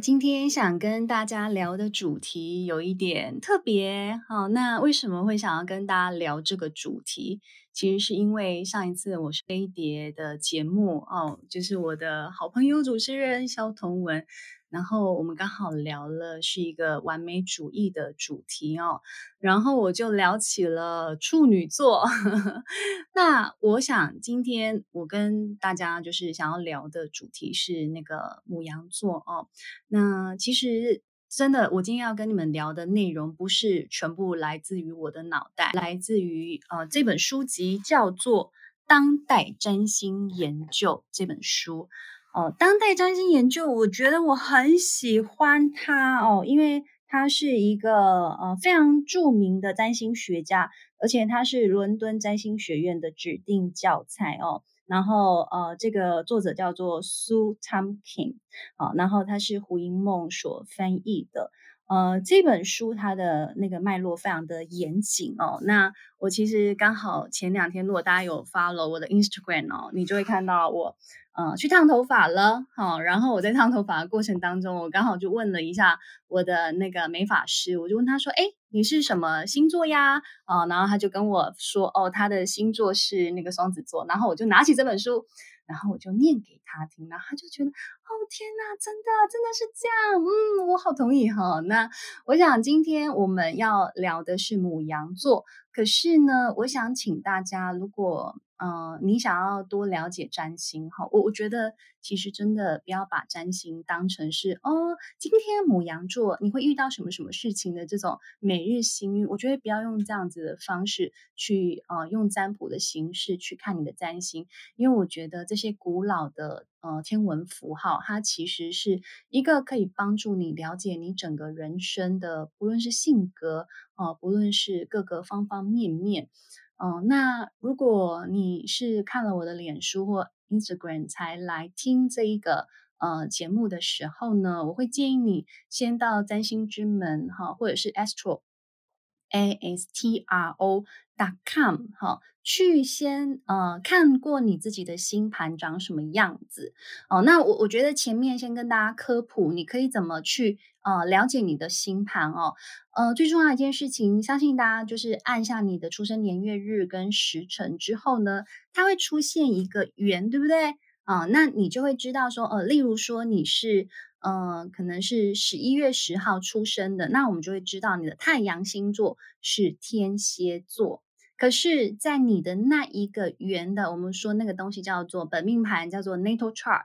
今天想跟大家聊的主题有一点特别，好，那为什么会想要跟大家聊这个主题？其实是因为上一次我是飞碟的节目哦，就是我的好朋友主持人肖同文。然后我们刚好聊了是一个完美主义的主题哦，然后我就聊起了处女座。那我想今天我跟大家就是想要聊的主题是那个牡羊座哦。那其实真的，我今天要跟你们聊的内容不是全部来自于我的脑袋，来自于呃这本书籍叫做《当代占星研究》这本书。哦，当代占星研究，我觉得我很喜欢他哦，因为他是一个呃非常著名的占星学家，而且他是伦敦占星学院的指定教材哦。然后呃，这个作者叫做 Sue Tumkin，好，然后他是胡因梦所翻译的。呃，这本书它的那个脉络非常的严谨哦。那我其实刚好前两天，如果大家有 follow 我的 Instagram 哦，你就会看到我。嗯，去烫头发了，好，然后我在烫头发的过程当中，我刚好就问了一下我的那个美发师，我就问他说，哎，你是什么星座呀？啊，然后他就跟我说，哦，他的星座是那个双子座，然后我就拿起这本书，然后我就念给他听，然后他就觉得，哦，天哪，真的，真的是这样，嗯，我好同意哈。那我想今天我们要聊的是母羊座，可是呢，我想请大家如果。嗯、呃，你想要多了解占星哈，我我觉得其实真的不要把占星当成是哦，今天母羊座你会遇到什么什么事情的这种每日星运，我觉得不要用这样子的方式去呃用占卜的形式去看你的占星，因为我觉得这些古老的呃天文符号，它其实是一个可以帮助你了解你整个人生的，不论是性格、呃，不论是各个方方面面。哦，那如果你是看了我的脸书或 Instagram 才来听这一个呃节目的时候呢，我会建议你先到占星之门哈，或者是 Astro A S T R O dot com 哈，去先呃看过你自己的星盘长什么样子哦。那我我觉得前面先跟大家科普，你可以怎么去。呃，了解你的星盘哦，呃，最重要一件事情，相信大家就是按下你的出生年月日跟时辰之后呢，它会出现一个圆，对不对？啊、那你就会知道说，呃，例如说你是，呃，可能是十一月十号出生的，那我们就会知道你的太阳星座是天蝎座。可是，在你的那一个圆的，我们说那个东西叫做本命盘，叫做 natal chart，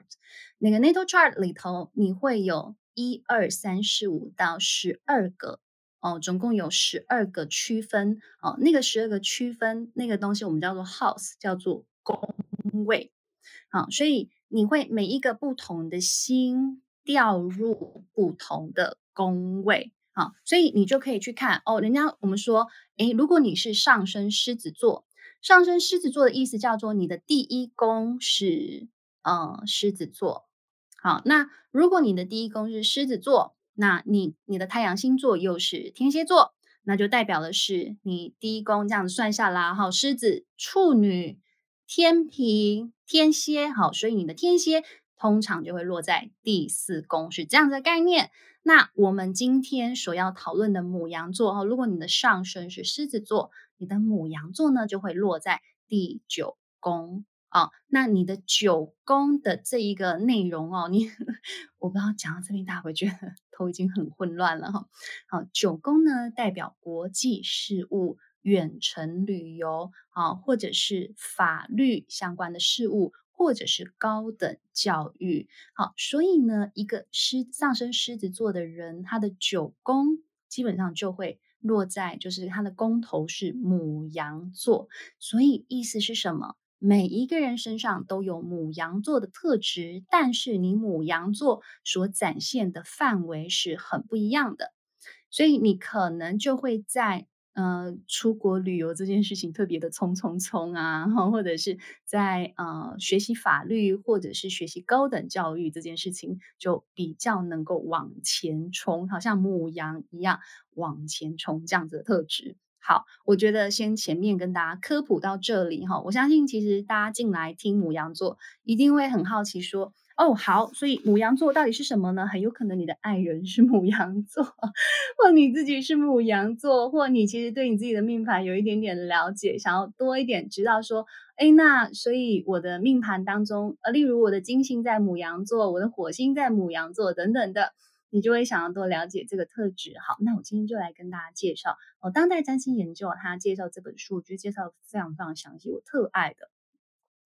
那个 natal chart 里头你会有。一二三四五到十二个哦，总共有十二个区分哦。那个十二个区分那个东西，我们叫做 house，叫做宫位。好，所以你会每一个不同的星掉入不同的宫位。好，所以你就可以去看哦。人家我们说，诶，如果你是上升狮子座，上升狮子座的意思叫做你的第一宫是呃狮子座。好，那如果你的第一宫是狮子座，那你你的太阳星座又是天蝎座，那就代表的是你第一宫这样子算下来，好，狮子、处女、天平、天蝎，好，所以你的天蝎通常就会落在第四宫，是这样的概念。那我们今天所要讨论的母羊座，哈，如果你的上升是狮子座，你的母羊座呢就会落在第九宫。哦，那你的九宫的这一个内容哦，你 我不知道讲到这边，大家会觉得 头已经很混乱了哈。好，九宫呢代表国际事务、远程旅游啊，或者是法律相关的事务，或者是高等教育。好，所以呢，一个狮上升狮子座的人，他的九宫基本上就会落在，就是他的宫头是母羊座。所以意思是什么？每一个人身上都有母羊座的特质，但是你母羊座所展现的范围是很不一样的，所以你可能就会在呃出国旅游这件事情特别的冲冲冲啊，或者是在呃学习法律或者是学习高等教育这件事情就比较能够往前冲，好像母羊一样往前冲这样子的特质。好，我觉得先前面跟大家科普到这里哈，我相信其实大家进来听母羊座，一定会很好奇说哦，好，所以牡羊座到底是什么呢？很有可能你的爱人是牡羊座，或你自己是牡羊座，或你其实对你自己的命盘有一点点了解，想要多一点知道说，哎，那所以我的命盘当中，呃，例如我的金星在牡羊座，我的火星在牡羊座等等的，你就会想要多了解这个特质。好，那我今天就来跟大家介绍，哦，当代占星研究他介绍这本书，就介绍非常非常详细，我特爱的。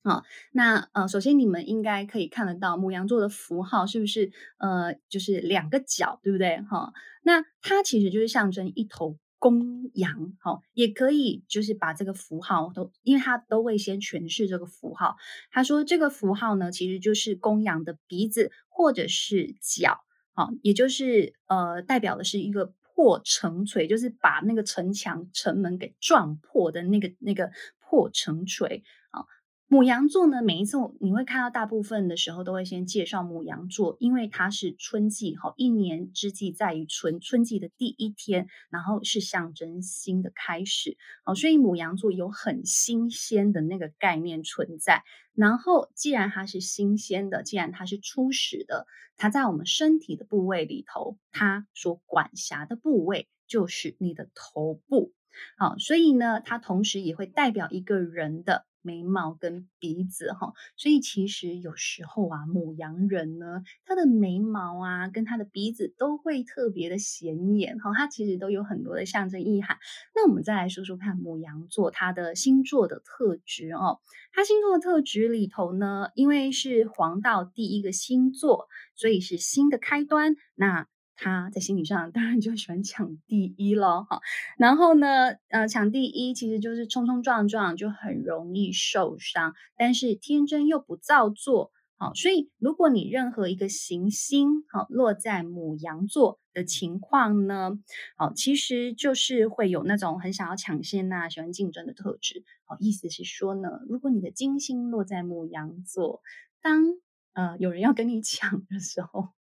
好，那呃，首先你们应该可以看得到牡羊座的符号是不是呃，就是两个角，对不对？哈，那它其实就是象征一头公羊，好，也可以就是把这个符号都，因为它都会先诠释这个符号。他说这个符号呢，其实就是公羊的鼻子或者是角，好，也就是呃，代表的是一个破城锤，就是把那个城墙、城门给撞破的那个那个破城锤，母。羊座呢，每一次你会看到，大部分的时候都会先介绍牡羊座，因为它是春季，哈，一年之计在于春，春季的第一天，然后是象征新的开始，好，所以母羊座有很新鲜的那个概念存在。然后，既然它是新鲜的，既然它是初始的，它在我们身体的部位里头，它所管辖的部位就是你的头部，好，所以呢，它同时也会代表一个人的。眉毛跟鼻子哈，所以其实有时候啊，母羊人呢，他的眉毛啊，跟他的鼻子都会特别的显眼哈，它其实都有很多的象征意涵。那我们再来说说看牡羊座它的星座的特质哦，它星座的特质里头呢，因为是黄道第一个星座，所以是新的开端。那他在心理上当然就喜欢抢第一咯。哈，然后呢，呃，抢第一其实就是冲冲撞撞，就很容易受伤，但是天真又不造作，好，所以如果你任何一个行星好落在母羊座的情况呢，好，其实就是会有那种很想要抢先呐，喜欢竞争的特质，好，意思是说呢，如果你的金星落在母羊座，当呃有人要跟你抢的时候。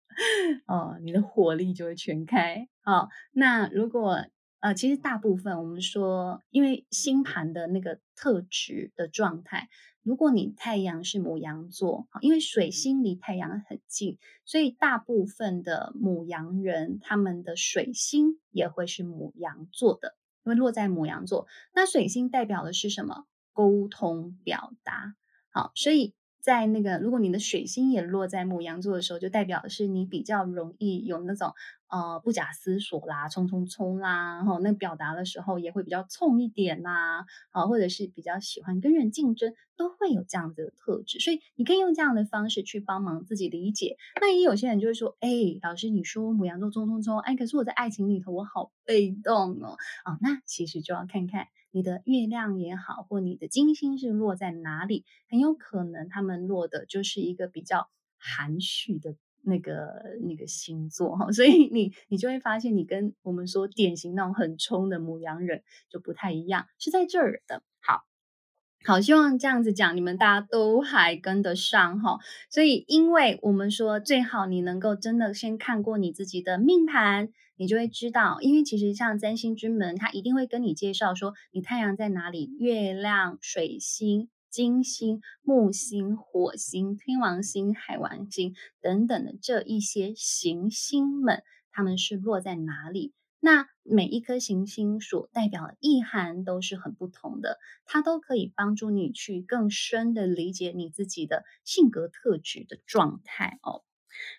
哦，你的火力就会全开。好、哦，那如果呃，其实大部分我们说，因为星盘的那个特质的状态，如果你太阳是母羊座，因为水星离太阳很近，所以大部分的母羊人他们的水星也会是母羊座的，因为落在母羊座。那水星代表的是什么？沟通表达。好，所以。在那个，如果你的水星也落在牡羊座的时候，就代表是你比较容易有那种呃不假思索啦，冲冲冲啦，然后那表达的时候也会比较冲一点啦，啊，或者是比较喜欢跟人竞争，都会有这样子的特质。所以你可以用这样的方式去帮忙自己理解。那也有些人就会说，哎，老师你说牡羊座冲冲冲，哎，可是我在爱情里头我好被动哦，啊，那其实就要看看。你的月亮也好，或你的金星是落在哪里，很有可能他们落的就是一个比较含蓄的那个那个星座哈，所以你你就会发现，你跟我们说典型那种很冲的牧羊人就不太一样，是在这儿的。好。希望这样子讲，你们大家都还跟得上哈。所以，因为我们说最好你能够真的先看过你自己的命盘，你就会知道。因为其实像占星之门，它一定会跟你介绍说你太阳在哪里，月亮、水星、金星、木星、火星、天王星、海王星等等的这一些行星们，它们是落在哪里。那每一颗行星所代表的意涵都是很不同的，它都可以帮助你去更深的理解你自己的性格特质的状态哦。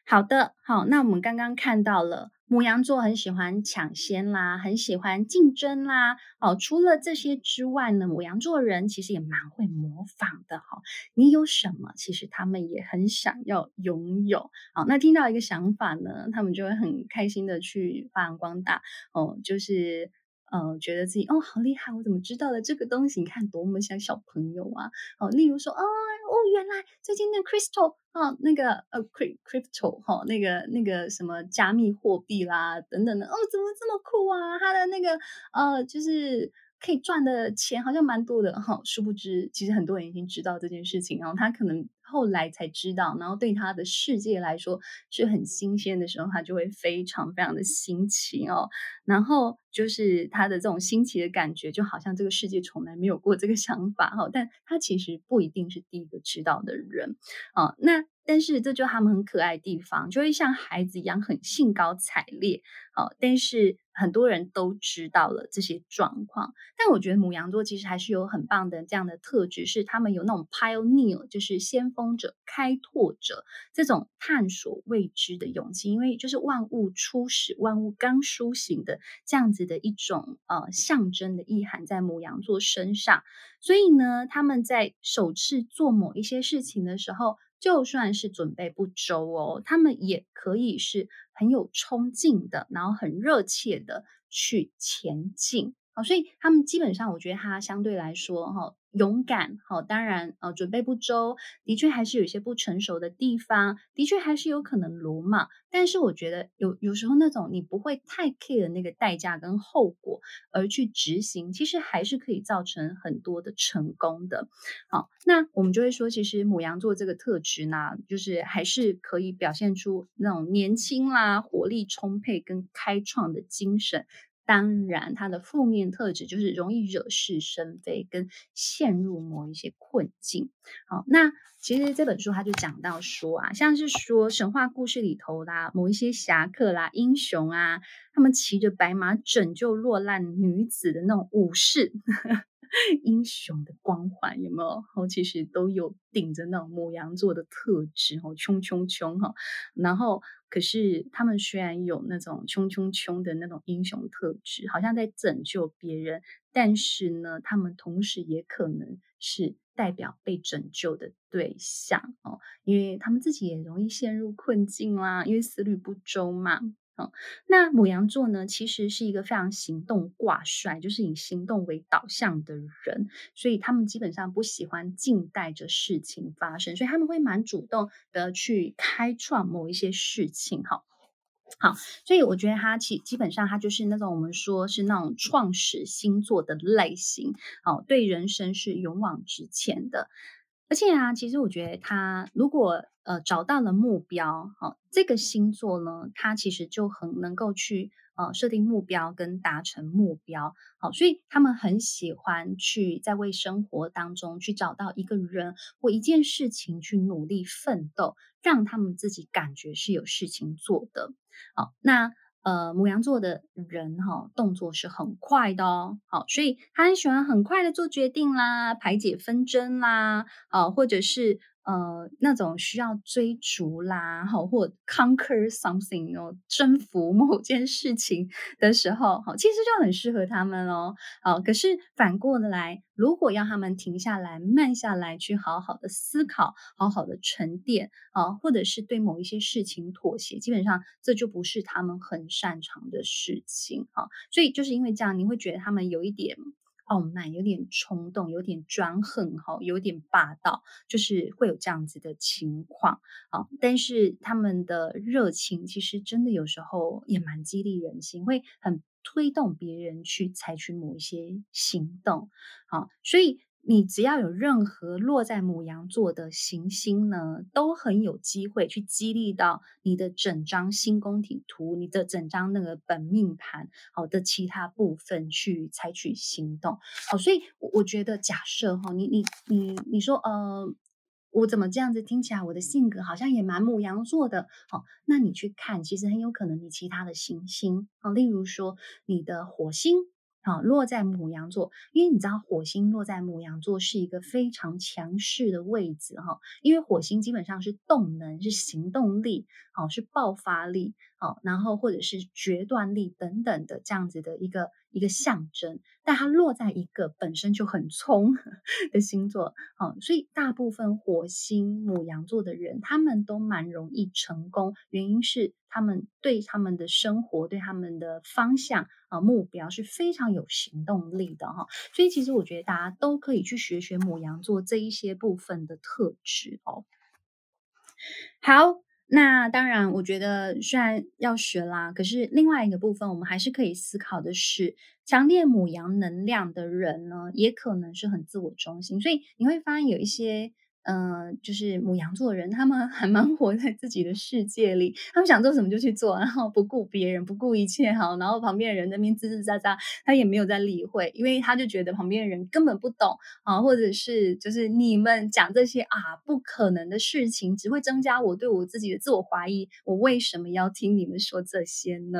好的，好，那我们刚刚看到了。母羊座很喜欢抢先啦，很喜欢竞争啦。哦，除了这些之外呢，母羊座人其实也蛮会模仿的哈。你有什么，其实他们也很想要拥有。好，那听到一个想法呢，他们就会很开心的去发扬光大。哦，就是。呃，觉得自己哦好厉害，我怎么知道了这个东西？你看多么像小朋友啊！哦，例如说，哦哦，原来最近那 crystal 啊、哦，那个呃 crypto 哈，那个那个什么加密货币啦等等的，哦，怎么这么酷啊？它的那个呃，就是。可以赚的钱好像蛮多的哈，殊不知其实很多人已经知道这件事情，然后他可能后来才知道，然后对他的世界来说是很新鲜的时候，他就会非常非常的新奇哦。然后就是他的这种新奇的感觉，就好像这个世界从来没有过这个想法哈，但他其实不一定是第一个知道的人啊。那但是这就他们很可爱的地方，就会像孩子一样很兴高采烈。好，但是很多人都知道了这些状况。但我觉得母羊座其实还是有很棒的这样的特质，是他们有那种 pioneer，就是先锋者、开拓者这种探索未知的勇气。因为就是万物初始、万物刚苏醒的这样子的一种呃象征的意涵在母羊座身上。所以呢，他们在首次做某一些事情的时候，就算是准备不周哦，他们也可以是很有冲劲的，然后很热切的去前进。好，所以他们基本上，我觉得他相对来说，哈。勇敢，好，当然，呃，准备不周，的确还是有一些不成熟的地方，的确还是有可能鲁莽。但是我觉得有有时候那种你不会太 care 那个代价跟后果而去执行，其实还是可以造成很多的成功的。好，那我们就会说，其实牡羊座这个特质呢，就是还是可以表现出那种年轻啦、活力充沛跟开创的精神。当然，它的负面特质就是容易惹是生非，跟陷入某一些困境。好，那其实这本书它就讲到说啊，像是说神话故事里头啦，某一些侠客啦、英雄啊，他们骑着白马拯救落难女子的那种武士。英雄的光环有没有？哦，其实都有顶着那种牡羊座的特质哦，冲冲冲哈。然后，可是他们虽然有那种穷穷穷的那种英雄特质，好像在拯救别人，但是呢，他们同时也可能是代表被拯救的对象哦，因为他们自己也容易陷入困境啦，因为思虑不周嘛。那母羊座呢，其实是一个非常行动挂帅，就是以行动为导向的人，所以他们基本上不喜欢静待着事情发生，所以他们会蛮主动的去开创某一些事情。哈，好，所以我觉得他其基本上他就是那种我们说是那种创始星座的类型，好，对人生是勇往直前的。而且啊，其实我觉得他如果呃找到了目标，好，这个星座呢，他其实就很能够去呃设定目标跟达成目标，好，所以他们很喜欢去在为生活当中去找到一个人或一件事情去努力奋斗，让他们自己感觉是有事情做的，好，那。呃，牡羊座的人哈、动作是很快的哦，好，所以他很喜欢很快的做决定啦，排解纷争啦，啊，或者是。呃，那种需要追逐啦，好，或 conquer something 哦，征服某件事情的时候，好，其实就很适合他们哦。好，可是反过来，如果要他们停下来、慢下来，去好好的思考、好好的沉淀啊，或者是对某一些事情妥协，基本上这就不是他们很擅长的事情啊。所以就是因为这样，你会觉得他们有一点。傲慢，有点冲动，有点专横，哈，有点霸道，就是会有这样子的情况啊。但是他们的热情其实真的有时候也蛮激励人心，会很推动别人去采取某一些行动啊。所以。你只要有任何落在牡羊座的行星呢，都很有机会去激励到你的整张星宫体图，你的整张那个本命盘好的其他部分去采取行动。好，所以我我觉得假设哈，你你你你说呃，我怎么这样子听起来我的性格好像也蛮牡羊座的？好，那你去看，其实很有可能你其他的行星好，例如说你的火星。啊，落在母羊座，因为你知道火星落在母羊座是一个非常强势的位置哈，因为火星基本上是动能，是行动力，哦，是爆发力，哦，然后或者是决断力等等的这样子的一个一个象征，但它落在一个本身就很冲的星座，哦，所以大部分火星母羊座的人，他们都蛮容易成功，原因是。他们对他们的生活、对他们的方向啊目标是非常有行动力的哈，所以其实我觉得大家都可以去学学母羊座这一些部分的特质哦。好，那当然，我觉得虽然要学啦，可是另外一个部分，我们还是可以思考的是，强烈母羊能量的人呢，也可能是很自我中心，所以你会发现有一些。嗯、就是母羊座的人，他们还蛮活在自己的世界里，他们想做什么就去做，然后不顾别人，不顾一切哈，然后旁边的人在那边吱吱喳喳，他也没有在理会，因为他就觉得旁边的人根本不懂啊，或者是就是你们讲这些啊不可能的事情，只会增加我对我自己的自我怀疑，我为什么要听你们说这些呢？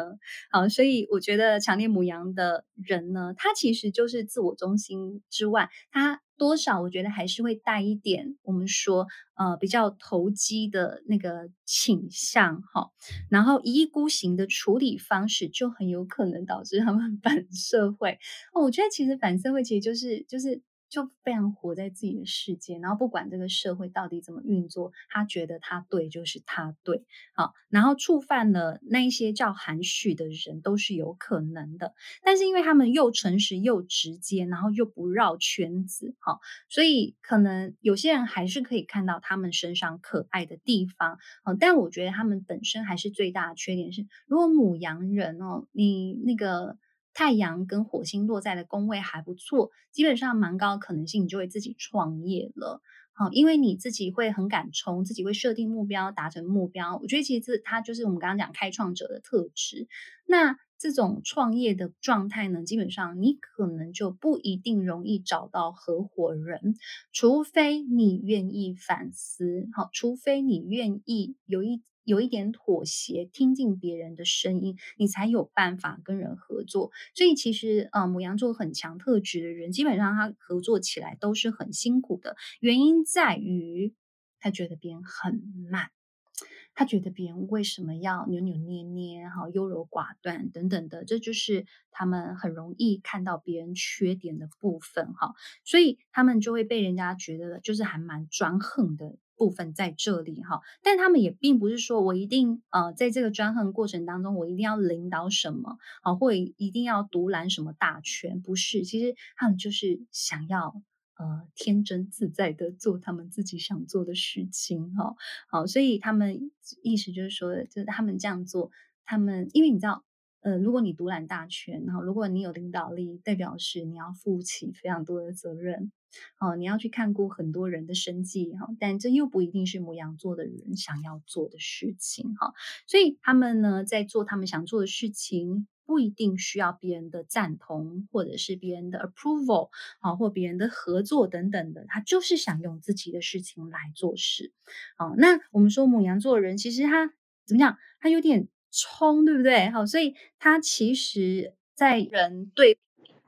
好，所以我觉得强烈母羊的人呢，他其实就是自我中心之外，他。多少我觉得还是会带一点我们说呃比较投机的那个倾向哈，然后一意孤行的处理方式就很有可能导致他们 反社会哦。我觉得其实反社会其实就是就是。就非常活在自己的世界，然后不管这个社会到底怎么运作，他觉得他对就是他对，好，然后触犯了那一些叫含蓄的人都是有可能的，但是因为他们又诚实又直接，然后又不绕圈子，好，所以可能有些人还是可以看到他们身上可爱的地方，好，但我觉得他们本身还是最大的缺点是，如果母羊人哦，你那个。太阳跟火星落在的宫位还不错，基本上蛮高可能性，你就会自己创业了。好，因为你自己会很敢冲，自己会设定目标，达成目标。我觉得其实这它就是我们刚刚讲开创者的特质。那这种创业的状态呢，基本上你可能就不一定容易找到合伙人，除非你愿意反思。好，除非你愿意有一。有一点妥协，听进别人的声音，你才有办法跟人合作。所以其实，呃，母羊座很强特质的人，基本上他合作起来都是很辛苦的。原因在于他觉得别人很慢，他觉得别人为什么要扭扭捏捏，哈，优柔寡断等等的，这就是他们很容易看到别人缺点的部分，哈。所以他们就会被人家觉得就是还蛮专横的。部分在这里哈，但他们也并不是说我一定呃，在这个专横过程当中，我一定要领导什么啊，或一定要独揽什么大权，不是，其实他们就是想要呃天真自在的做他们自己想做的事情哈，好，所以他们意思就是说，就是他们这样做，他们因为你知道。呃，如果你独揽大权，然后如果你有领导力，代表是你要负起非常多的责任，哦，你要去看顾很多人的生计，哈，但这又不一定是牡羊座的人想要做的事情，哈，所以他们呢，在做他们想做的事情，不一定需要别人的赞同，或者是别人的 approval，啊，或别人的合作等等的，他就是想用自己的事情来做事，好，那我们说牡羊座的人，其实他怎么讲？他有点。冲，对不对？好，所以他其实，在人对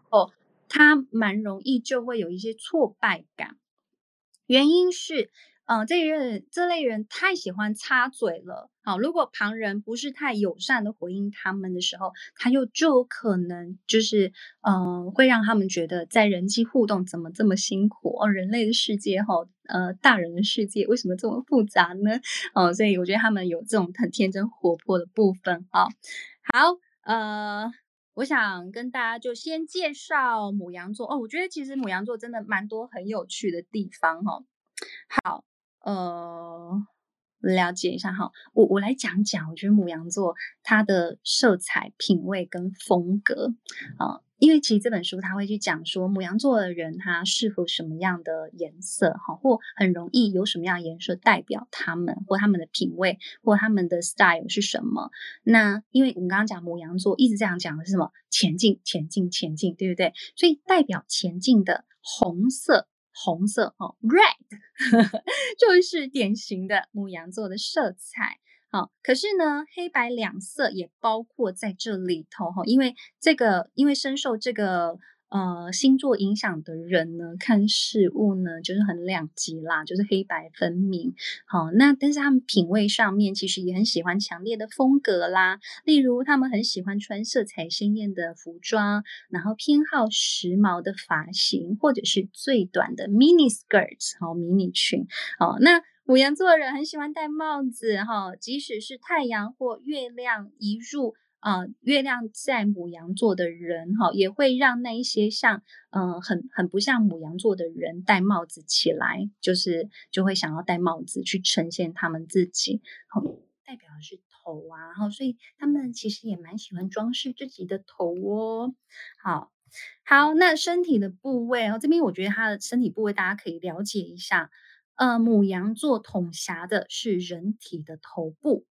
哦，他蛮容易就会有一些挫败感，原因是。嗯，这人这类人太喜欢插嘴了。好，如果旁人不是太友善的回应他们的时候，他又就可能就是，嗯，会让他们觉得在人际互动怎么这么辛苦哦？人类的世界哈，呃，大人的世界为什么这么复杂呢？哦，所以我觉得他们有这种很天真活泼的部分啊。好，呃，我想跟大家就先介绍母羊座哦。我觉得其实母羊座真的蛮多很有趣的地方哈。好。呃，了解一下哈，我我来讲讲，我觉得母羊座它的色彩品味跟风格啊、因为其实这本书它会去讲说母羊座的人他适合什么样的颜色哈，或很容易有什么样颜色代表他们或他们的品味或他们的 style 是什么？那因为我们刚刚讲母羊座一直这样讲的是什么？前进，前进，前进，对不对？所以代表前进的红色。红色哦，red 就是典型的牧羊座的色彩。好，可是呢，黑白两色也包括在这里头哈，因为这个，因为深受这个。呃，星座影响的人呢，看事物呢，就是很两极啦，就是黑白分明。好，那但是他们品味上面其实也很喜欢强烈的风格啦，例如他们很喜欢穿色彩鲜艳的服装，然后偏好时髦的发型，或者是最短的 mini skirts，好，迷你裙。好，那五羊座的人很喜欢戴帽子，哈，即使是太阳或月亮一入。啊、月亮在母羊座的人哈，也会让那一些像嗯、呃，很很不像母羊座的人戴帽子起来，就是就会想要戴帽子去呈现他们自己，好，代表的是头啊，哈，所以他们其实也蛮喜欢装饰自己的头哦。好，好，那身体的部位哦，这边我觉得他的身体部位大家可以了解一下。呃，母羊座统辖的是人体的头部。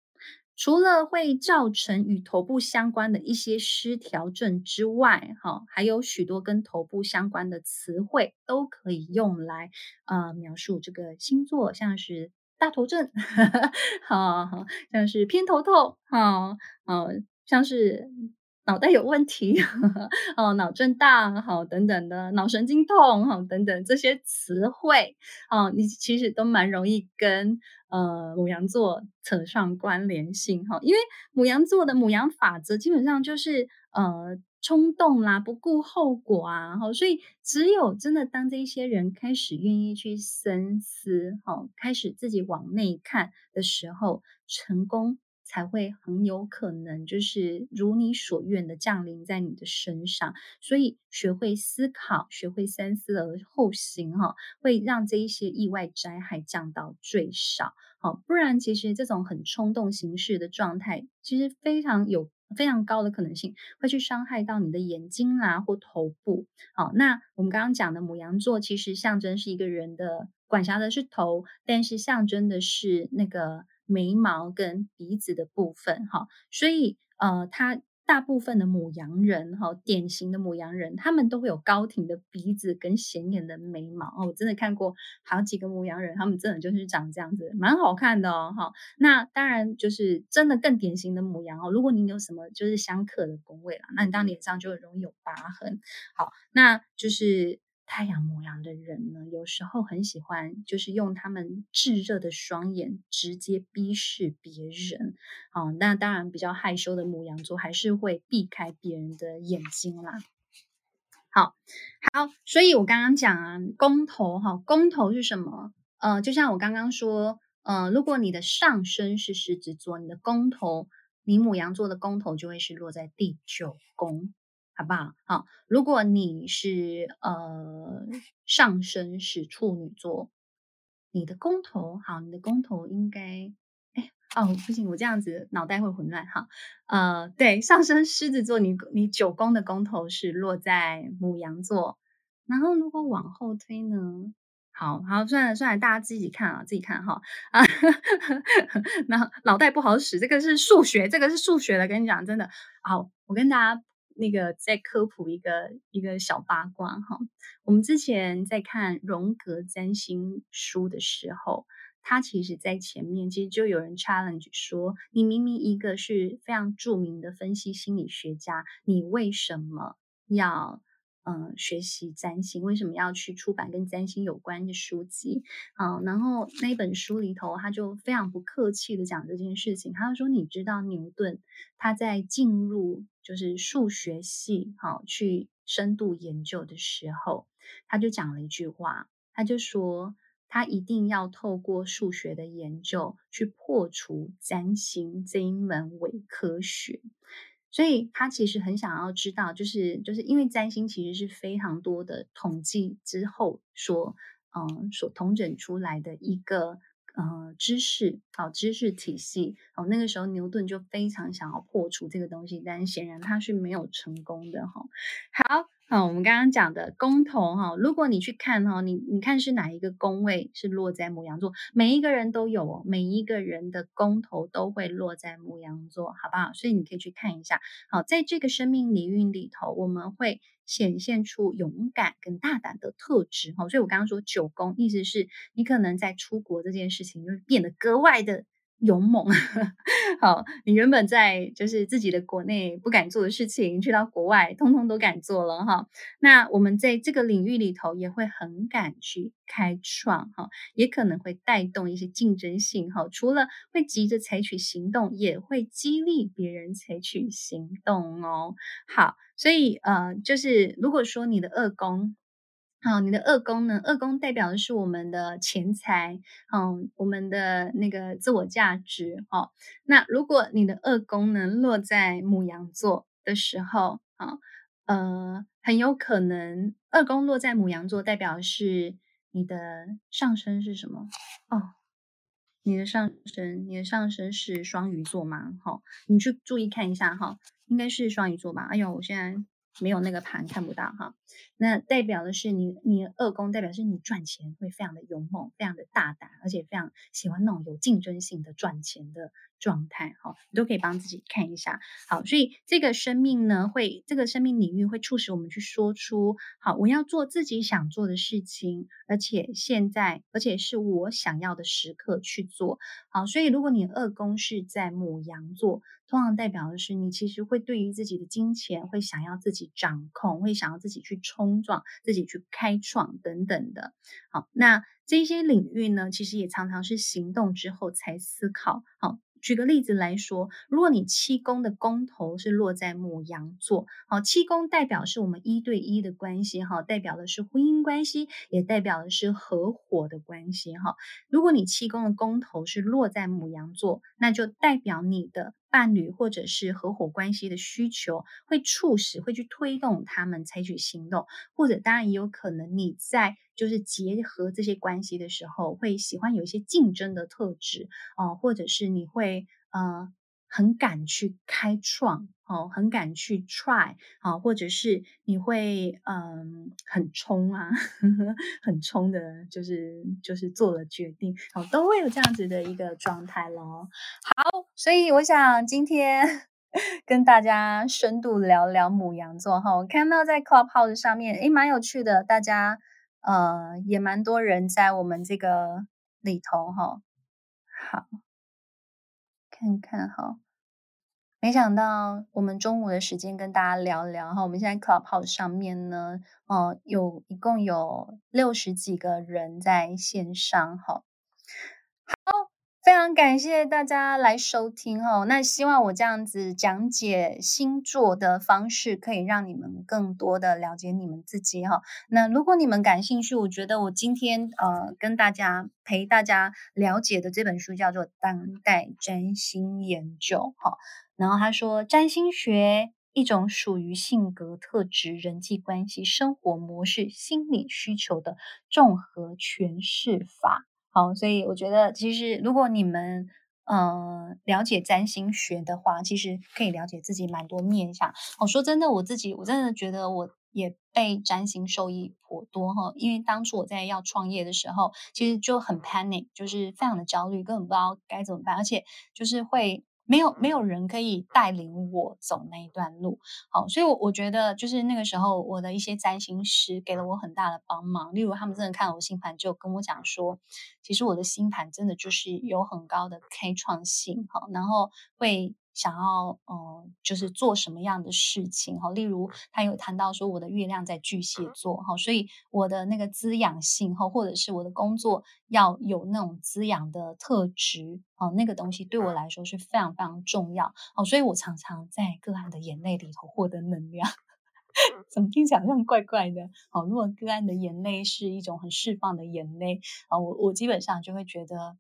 除了会造成与头部相关的一些失调症之外，哈，还有许多跟头部相关的词汇都可以用来呃描述这个星座，像是大头症，哈哈，像是偏头痛，好，呃，像是。脑袋有问题，哦，脑震荡，好，等等的，脑神经痛，好，等等这些词汇，哦，你其实都蛮容易跟呃牡羊座扯上关联性，哈，因为牡羊座的牡羊法则基本上就是呃冲动啦，不顾后果啊，好，所以只有真的当这一些人开始愿意去深思，好，开始自己往内看的时候，成功。才会很有可能就是如你所愿的降临在你的身上，所以学会思考，学会三思而后行，哈，会让这一些意外灾害降到最少，好，不然其实这种很冲动行事的状态，其实非常有非常高的可能性会去伤害到你的眼睛啦或头部，好，那我们刚刚讲的牡羊座其实象征是一个人的管辖的是头，但是象征的是那个。眉毛跟鼻子的部分，哈，所以呃，他大部分的母羊人，哈，典型的母羊人，他们都会有高挺的鼻子跟显眼的眉毛哦。我真的看过好几个母羊人，他们真的就是长这样子，蛮好看的哦，哈。那当然就是真的更典型的母羊哦。如果你有什么就是相克的宫位啦，那你当脸上就很容易有疤痕。好，那就是。太阳牡羊的人呢，有时候很喜欢，就是用他们炙热的双眼直接逼视别人。哦，那当然比较害羞的牡羊座还是会避开别人的眼睛啦。好，好，所以我刚刚讲啊，公头哈，公头是什么？呃，就像我刚刚说，呃，如果你的上身是狮子座，你的公头，你牡羊座的公头就会是落在第九宫。好不好？好，如果你是呃上升是处女座，你的宫头好，你的宫头应该哎哦不行，我这样子脑袋会混乱哈。呃，对，上升狮子座，你你九宫的宫头是落在母羊座，然后如果往后推呢？好好算了算了，大家自己看啊，自己看哈啊，那脑袋不好使，这个是数学，这个是数学的，跟你讲真的。好，我跟大家。那个再科普一个一个小八卦哈，我们之前在看荣格占星书的时候，他其实在前面其实就有人 challenge 说，你明明一个是非常著名的分析心理学家，你为什么要？嗯，学习占星，为什么要去出版跟占星有关的书籍？嗯，然后那本书里头，他就非常不客气的讲这件事情。他就说：“你知道牛顿他在进入就是数学系，好去深度研究的时候，他就讲了一句话，他就说他一定要透过数学的研究去破除占星这一门伪科学。”所以他其实很想要知道，就是就是因为占星其实是非常多的统计之后所嗯所统整出来的一个呃知识，好知识体系。哦，那个时候牛顿就非常想要破除这个东西，但显然他是没有成功的哈。好。好，我们刚刚讲的宫头哈，如果你去看哈，你你看是哪一个宫位是落在牡羊座，每一个人都有哦，每一个人的宫头都会落在牡羊座，好不好？所以你可以去看一下。好，在这个生命礼运里头，我们会显现出勇敢跟大胆的特质哈。所以我刚刚说九宫，意思是你可能在出国这件事情就会变得格外的。勇猛，好，你原本在就是自己的国内不敢做的事情，去到国外通通都敢做了哈。那我们在这个领域里头也会很敢去开创哈，也可能会带动一些竞争性哈。除了会急着采取行动，也会激励别人采取行动哦。好，所以呃，就是如果说你的二宫。好，你的二宫呢？二宫代表的是我们的钱财，嗯，我们的那个自我价值。哦，那如果你的二宫呢落在母羊座的时候，啊，呃，很有可能二宫落在母羊座，代表是你的上升是什么？哦，你的上升，你的上升是双鱼座吗？好，你去注意看一下哈，应该是双鱼座吧？哎呦，我现在没有那个盘看不到哈。那代表的是你，你二宫代表是你赚钱会非常的勇猛，非常的大胆，而且非常喜欢那种有竞争性的赚钱的状态哈。你都可以帮自己看一下。好，所以这个生命呢，会这个生命领域会促使我们去说出，好，我要做自己想做的事情，而且现在，而且是我想要的时刻去做。好，所以如果你二宫是在母羊座。通常代表的是，你其实会对于自己的金钱会想要自己掌控，会想要自己去冲撞、自己去开创等等的。好，那这些领域呢，其实也常常是行动之后才思考。好。举个例子来说，如果你七宫的宫头是落在母羊座，好，七宫代表是我们一对一的关系，哈，代表的是婚姻关系，也代表的是合伙的关系，哈。如果你七宫的宫头是落在母羊座，那就代表你的伴侣或者是合伙关系的需求会促使，会去推动他们采取行动，或者当然也有可能你在。就是结合这些关系的时候，会喜欢有一些竞争的特质哦，或者是你会呃很敢去开创哦，很敢去 try 啊，或者是你会嗯很冲啊，很冲的，就是就是做了决定哦，都会有这样子的一个状态咯。好，所以我想今天 跟大家深度聊聊母羊座哈，我看到在 Clubhouse 上面，诶，蛮有趣的，大家。呃，也蛮多人在我们这个里头哈，好，看看哈，没想到我们中午的时间跟大家聊聊哈，我们现在 Clubhouse 上面呢，哦，有一共有六十几个人在线上哈，好。非常感谢大家来收听哦，那希望我这样子讲解星座的方式，可以让你们更多的了解你们自己哈。那如果你们感兴趣，我觉得我今天呃跟大家陪大家了解的这本书叫做《当代占星研究》哈。然后他说，占星学一种属于性格特质、人际关系、生活模式、心理需求的综合诠释法。好，所以我觉得，其实如果你们呃了解占星学的话，其实可以了解自己蛮多面向。我说真的，我自己我真的觉得我也被占星受益颇多哈。因为当初我在要创业的时候，其实就很 panic，就是非常的焦虑，根本不知道该怎么办，而且就是会。没有没有人可以带领我走那一段路，好，所以我我觉得就是那个时候，我的一些占星师给了我很大的帮忙。例如，他们真的看了我星盘，就跟我讲说，其实我的星盘真的就是有很高的开创性，哈，然后会。想要嗯，就是做什么样的事情哈？例如，他有谈到说我的月亮在巨蟹座哈，所以我的那个滋养性哈，或者是我的工作要有那种滋养的特质啊，那个东西对我来说是非常非常重要哦，所以我常常在个案的眼泪里头获得能量。怎么听起来像怪怪的？好，如果个案的眼泪是一种很释放的眼泪啊，我我基本上就会觉得。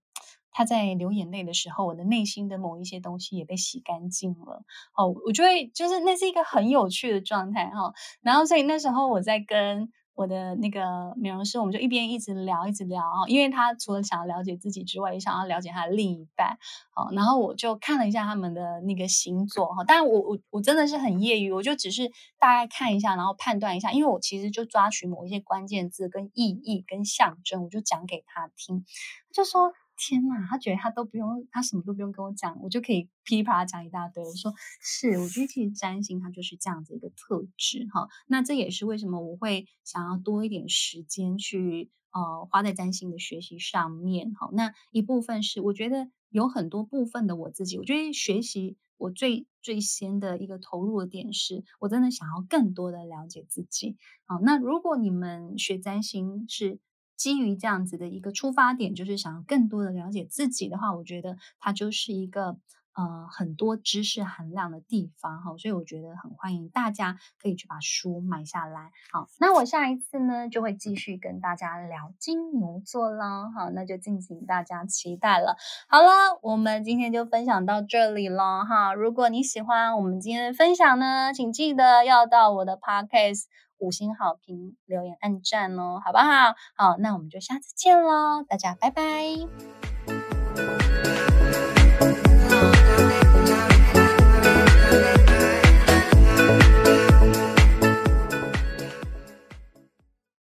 他在流眼泪的时候，我的内心的某一些东西也被洗干净了。哦，我就会就是那是一个很有趣的状态哈。然后所以那时候我在跟我的那个美容师，我们就一边一直聊一直聊哦，因为他除了想要了解自己之外，也想要了解他的另一半。好，然后我就看了一下他们的那个星座哈。当然我我我真的是很业余，我就只是大概看一下，然后判断一下，因为我其实就抓取某一些关键字跟意义跟象征，我就讲给他听，就说。天呐，他觉得他都不用，他什么都不用跟我讲，我就可以噼里啪啦讲一大堆。我说是，我觉得其实占星它就是这样子一个特质哈。那这也是为什么我会想要多一点时间去呃花在占星的学习上面哈。那一部分是我觉得有很多部分的我自己，我觉得学习我最最先的一个投入的点是，我真的想要更多的了解自己。好，那如果你们学占星是。基于这样子的一个出发点，就是想要更多的了解自己的话，我觉得它就是一个呃很多知识含量的地方哈，所以我觉得很欢迎大家可以去把书买下来。好，那我下一次呢就会继续跟大家聊金牛座啦，好，那就敬请大家期待了。好了，我们今天就分享到这里了哈。如果你喜欢我们今天的分享呢，请记得要到我的 Podcast。五星好评，留言按赞哦，好不好？好，那我们就下次见喽，大家拜拜。